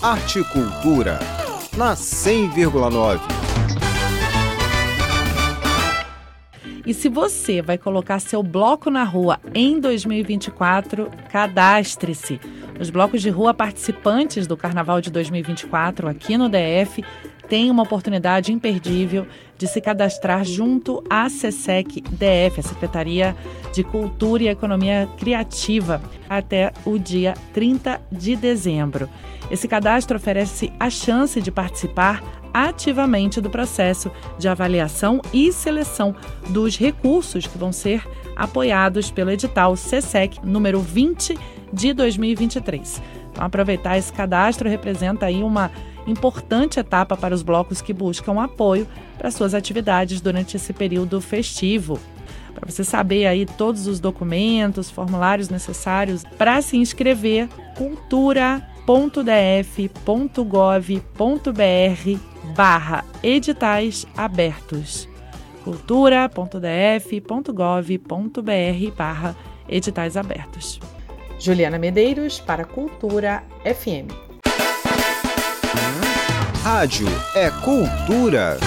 Arte e Cultura, na 100,9. E se você vai colocar seu bloco na rua em 2024, cadastre-se. Os blocos de rua participantes do Carnaval de 2024 aqui no DF têm uma oportunidade imperdível de se cadastrar junto à SESEC DF, a Secretaria de Cultura e Economia Criativa, até o dia 30 de dezembro. Esse cadastro oferece a chance de participar ativamente do processo de avaliação e seleção dos recursos que vão ser apoiados pelo edital SESEC número 20 de 2023. Então, aproveitar esse cadastro representa aí uma importante etapa para os blocos que buscam apoio para suas atividades durante esse período festivo. Para você saber aí todos os documentos, formulários necessários para se inscrever, cultura.df.gov.br barra editais abertos cultura.df.gov.br barra editais abertos. Juliana Medeiros para Cultura FM. Rádio é cultura.